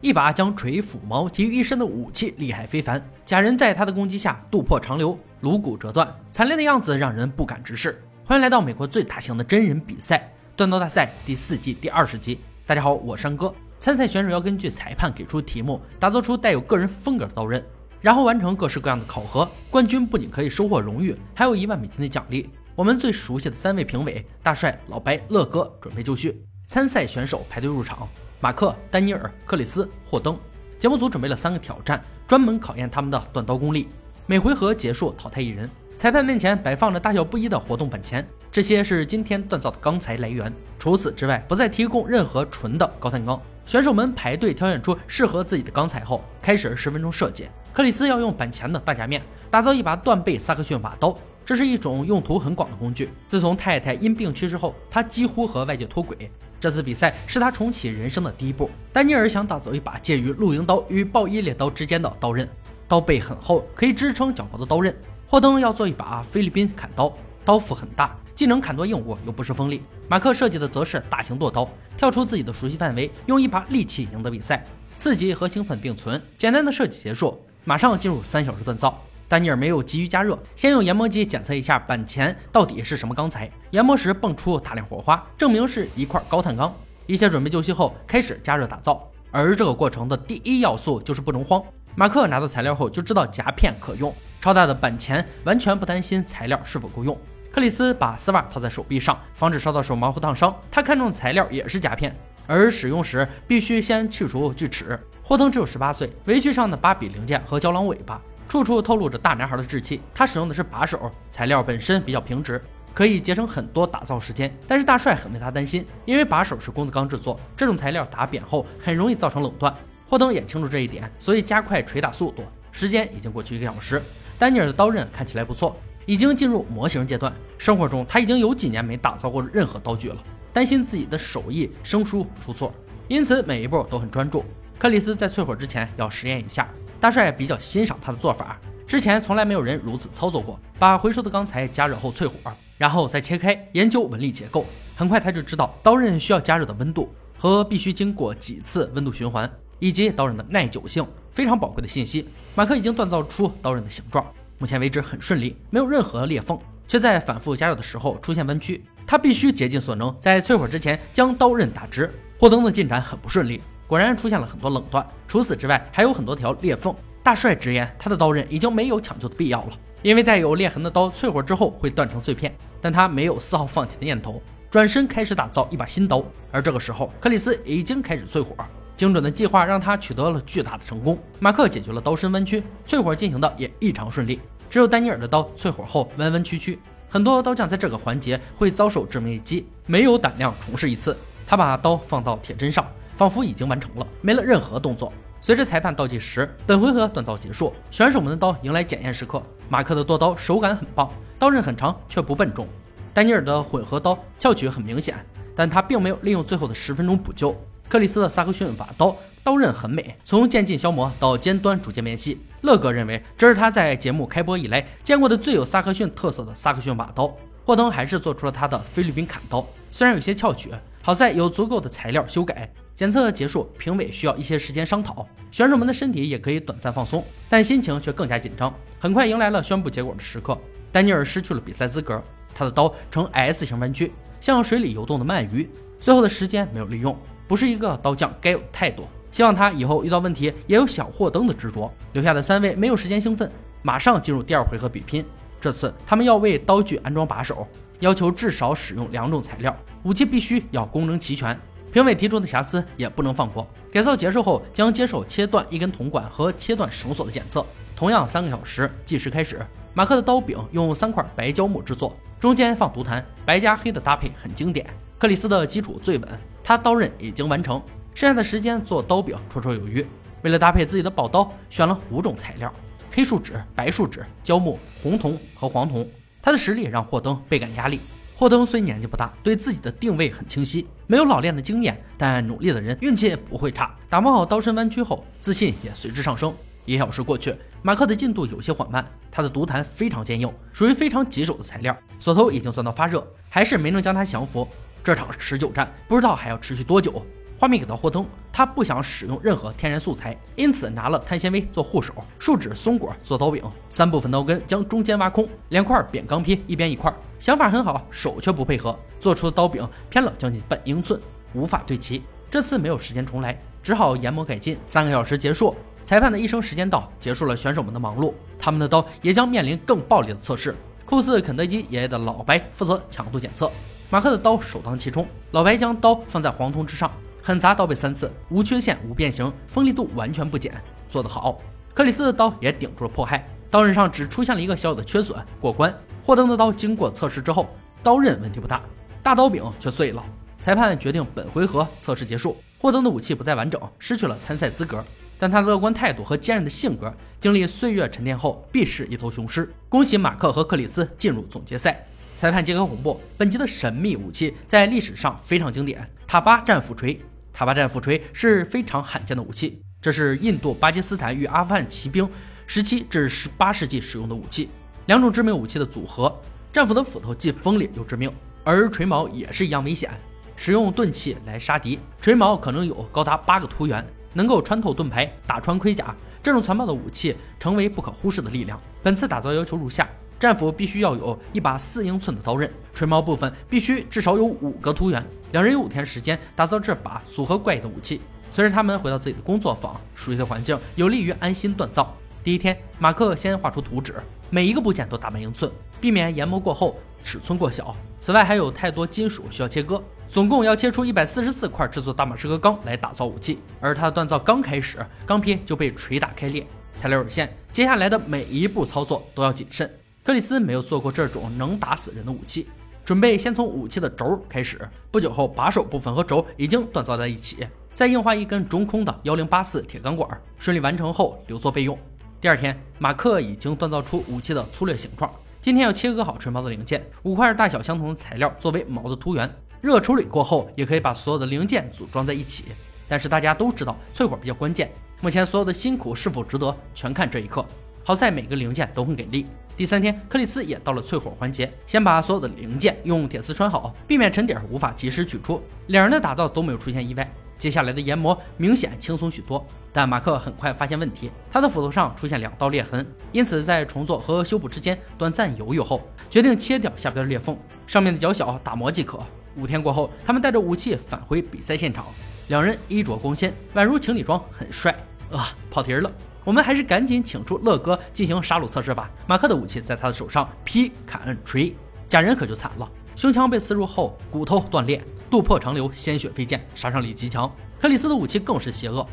一把将锤斧矛集于一身的武器，厉害非凡。假人在他的攻击下肚破肠流，颅骨折断，惨烈的样子让人不敢直视。欢迎来到美国最大型的真人比赛——断刀大赛第四季第二十集。大家好，我山哥。参赛选手要根据裁判给出题目，打造出带有个人风格的刀刃，然后完成各式各样的考核。冠军不仅可以收获荣誉，还有一万美金的奖励。我们最熟悉的三位评委大帅、老白、乐哥准备就绪。参赛选手排队入场：马克、丹尼尔、克里斯、霍登。节目组准备了三个挑战，专门考验他们的断刀功力。每回合结束淘汰一人。裁判面前摆放着大小不一的活动板钳，这些是今天锻造的钢材来源。除此之外，不再提供任何纯的高碳钢。选手们排队挑选出适合自己的钢材后，开始十分钟设计。克里斯要用板钳的大夹面打造一把断背萨克逊瓦刀。这是一种用途很广的工具。自从太太因病去世后，他几乎和外界脱轨。这次比赛是他重启人生的第一步。丹尼尔想打造一把介于露营刀与暴衣猎刀之间的刀刃，刀背很厚，可以支撑较高的刀刃。霍登要做一把菲律宾砍刀，刀腹很大，既能砍多硬物，又不失锋利。马克设计的则是大型剁刀，跳出自己的熟悉范围，用一把利器赢得比赛。刺激和兴奋并存。简单的设计结束，马上进入三小时锻造。丹尼尔没有急于加热，先用研磨机检测一下板钳到底是什么钢材。研磨时蹦出大量火花，证明是一块高碳钢。一切准备就绪后，开始加热打造。而这个过程的第一要素就是不能慌。马克拿到材料后就知道夹片可用，超大的板钳完全不担心材料是否够用。克里斯把丝袜套在手臂上，防止烧到手毛和烫伤。他看中的材料也是夹片，而使用时必须先去除锯齿。霍登只有十八岁，围具上的芭比零件和胶囊尾巴。处处透露着大男孩的稚气。他使用的是把手，材料本身比较平直，可以节省很多打造时间。但是大帅很为他担心，因为把手是工字钢制作，这种材料打扁后很容易造成冷断。霍登也清楚这一点，所以加快锤打速度。时间已经过去一个小时，丹尼尔的刀刃看起来不错，已经进入模型阶段。生活中他已经有几年没打造过任何刀具了，担心自己的手艺生疏出错，因此每一步都很专注。克里斯在淬火之前要实验一下。大帅比较欣赏他的做法，之前从来没有人如此操作过。把回收的钢材加热后淬火，然后再切开研究纹理结构。很快他就知道刀刃需要加热的温度和必须经过几次温度循环，以及刀刃的耐久性，非常宝贵的信息。马克已经锻造出刀刃的形状，目前为止很顺利，没有任何裂缝，却在反复加热的时候出现弯曲。他必须竭尽所能，在淬火之前将刀刃打直。霍登的进展很不顺利。果然出现了很多冷断，除此之外还有很多条裂缝。大帅直言，他的刀刃已经没有抢救的必要了，因为带有裂痕的刀淬火之后会断成碎片。但他没有丝毫放弃的念头，转身开始打造一把新刀。而这个时候，克里斯已经开始淬火，精准的计划让他取得了巨大的成功。马克解决了刀身弯曲，淬火进行的也异常顺利。只有丹尼尔的刀淬火后弯弯曲曲，很多刀匠在这个环节会遭受致命一击，没有胆量重试一次。他把刀放到铁砧上。仿佛已经完成了，没了任何动作。随着裁判倒计时，本回合锻造结束，选手们的刀迎来检验时刻。马克的剁刀手感很棒，刀刃很长却不笨重。丹尼尔的混合刀翘曲很明显，但他并没有利用最后的十分钟补救。克里斯的萨克逊瓦刀刀刃很美，从渐进消磨到尖端逐渐变细。乐哥认为这是他在节目开播以来见过的最有萨克逊特色的萨克逊瓦刀。霍登还是做出了他的菲律宾砍刀，虽然有些翘曲，好在有足够的材料修改。检测结束，评委需要一些时间商讨，选手们的身体也可以短暂放松，但心情却更加紧张。很快迎来了宣布结果的时刻，丹尼尔失去了比赛资格，他的刀呈 S 型弯曲，像水里游动的鳗鱼。最后的时间没有利用，不是一个刀匠该有的态度。希望他以后遇到问题也有小霍登的执着。留下的三位没有时间兴奋，马上进入第二回合比拼。这次他们要为刀具安装把手，要求至少使用两种材料，武器必须要功能齐全。评委提出的瑕疵也不能放过。改造结束后，将接受切断一根铜管和切断绳索的检测。同样三个小时，计时开始。马克的刀柄用三块白胶木制作，中间放毒坛，白加黑的搭配很经典。克里斯的基础最稳，他刀刃已经完成，剩下的时间做刀柄绰绰有余。为了搭配自己的宝刀，选了五种材料：黑树脂、白树脂、胶木、红铜和黄铜。他的实力让霍登倍感压力。霍登虽年纪不大，对自己的定位很清晰，没有老练的经验，但努力的人运气也不会差。打磨好刀身弯曲后，自信也随之上升。一小时过去，马克的进度有些缓慢，他的毒弹非常坚硬，属于非常棘手的材料，锁头已经钻到发热，还是没能将他降服。这场持久战不知道还要持续多久。画面给到霍登，他不想使用任何天然素材，因此拿了碳纤维做护手，树脂松果做刀柄，三部分刀根将中间挖空，两块扁钢坯一边一块，想法很好，手却不配合，做出的刀柄偏了将近半英寸，无法对齐。这次没有时间重来，只好研磨改进。三个小时结束，裁判的一声时间到，结束了选手们的忙碌，他们的刀也将面临更暴力的测试。酷似肯德基爷爷的老白负责强度检测，马克的刀首当其冲。老白将刀放在黄铜之上，狠砸刀背三次，无缺陷、无变形，锋利度完全不减，做得好。克里斯的刀也顶住了迫害，刀刃上只出现了一个小小的缺损，过关。霍登的刀经过测试之后，刀刃问题不大，大刀柄却碎了。裁判决定本回合测试结束，霍登的武器不再完整，失去了参赛资格。但他乐观态度和坚韧的性格，经历岁月沉淀后，必是一头雄狮。恭喜马克和克里斯进入总决赛。裁判杰克公布，本集的神秘武器在历史上非常经典——塔巴战斧锤。塔巴战斧锤是非常罕见的武器，这是印度、巴基斯坦与阿富汗骑兵十七至十八世纪使用的武器，两种致命武器的组合。战斧的斧头既锋利又致命，而锤矛也是一样危险。使用钝器来杀敌，锤矛可能有高达八个突源，能够穿透盾牌，打穿盔甲。这种残暴的武器成为不可忽视的力量。本次打造要求如下：战斧必须要有一把四英寸的刀刃，锤矛部分必须至少有五个突源。两人有五天时间打造这把组合怪异的武器。随着他们回到自己的工作坊，熟悉的环境有利于安心锻造。第一天，马克先画出图纸，每一个部件都大半英寸，避免研磨过后尺寸过小。此外，还有太多金属需要切割。总共要切出一百四十四块制作大马士革钢来打造武器，而他的锻造刚开始，钢坯就被锤打开裂。材料有限，接下来的每一步操作都要谨慎。克里斯没有做过这种能打死人的武器，准备先从武器的轴开始。不久后，把手部分和轴已经锻造在一起，再硬化一根中空的幺零八四铁钢管，顺利完成后留作备用。第二天，马克已经锻造出武器的粗略形状。今天要切割好锤矛的零件，五块大小相同的材料作为矛的突源。热处理过后，也可以把所有的零件组装在一起。但是大家都知道淬火比较关键，目前所有的辛苦是否值得，全看这一刻。好在每个零件都很给力。第三天，克里斯也到了淬火环节，先把所有的零件用铁丝穿好，避免沉底无法及时取出。两人的打造都没有出现意外，接下来的研磨明显轻松许多。但马克很快发现问题，他的斧头上出现两道裂痕，因此在重做和修补之间短暂犹豫后，决定切掉下边的裂缝，上面的较小打磨即可。五天过后，他们带着武器返回比赛现场。两人衣着光鲜，宛如情侣装，很帅。啊，跑题了，我们还是赶紧请出乐哥进行杀戮测试吧。马克的武器在他的手上劈、砍、锤，假人可就惨了，胸腔被刺入后，骨头断裂，肚破长流，鲜血飞溅，杀伤力极强。克里斯的武器更是邪恶，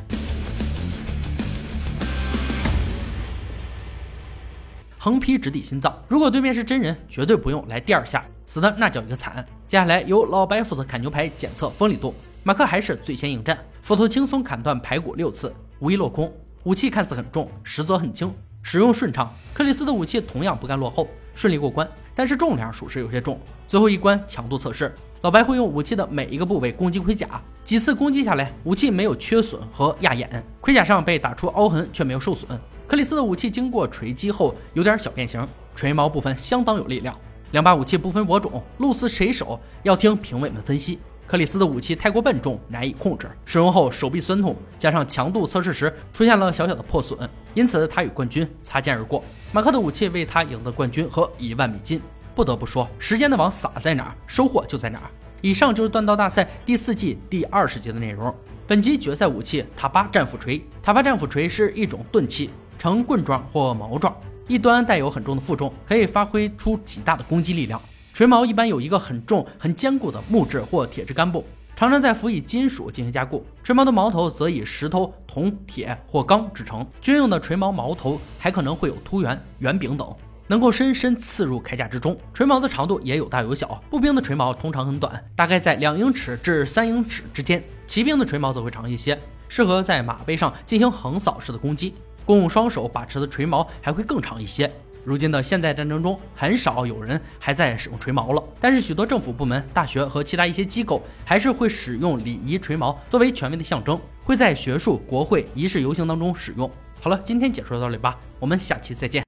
横劈直抵心脏。如果对面是真人，绝对不用来第二下。死的那叫一个惨！接下来由老白负责砍牛排检测锋利度，马克还是最先应战，斧头轻松砍断排骨六次，无一落空。武器看似很重，实则很轻，使用顺畅。克里斯的武器同样不甘落后，顺利过关，但是重量属实有些重。最后一关强度测试，老白会用武器的每一个部位攻击盔甲，几次攻击下来，武器没有缺损和压眼，盔甲上被打出凹痕却没有受损。克里斯的武器经过锤击后有点小变形，锤矛部分相当有力量。两把武器不分伯仲，鹿死谁手要听评委们分析。克里斯的武器太过笨重，难以控制，使用后手臂酸痛，加上强度测试时出现了小小的破损，因此他与冠军擦肩而过。马克的武器为他赢得冠军和一万美金。不得不说，时间的网撒在哪儿，收获就在哪儿。以上就是锻刀大赛第四季第二十集的内容。本集决赛武器塔巴战斧锤，塔巴战斧锤是一种钝器，呈棍状或矛状。一端带有很重的负重，可以发挥出极大的攻击力量。锤矛一般有一个很重、很坚固的木质或铁质杆部，常常再辅以金属进行加固。锤矛的矛头则以石头、铜、铁或钢制成。军用的锤矛矛头还可能会有突圆、圆柄等，能够深深刺入铠甲之中。锤矛的长度也有大有小，步兵的锤矛通常很短，大概在两英尺至三英尺之间；骑兵的锤矛则会长一些，适合在马背上进行横扫式的攻击。共用双手把持的锤矛还会更长一些。如今的现代战争中，很少有人还在使用锤矛了。但是许多政府部门、大学和其他一些机构还是会使用礼仪锤矛作为权威的象征，会在学术、国会、仪式、游行当中使用。好了，今天解说到这里吧，我们下期再见。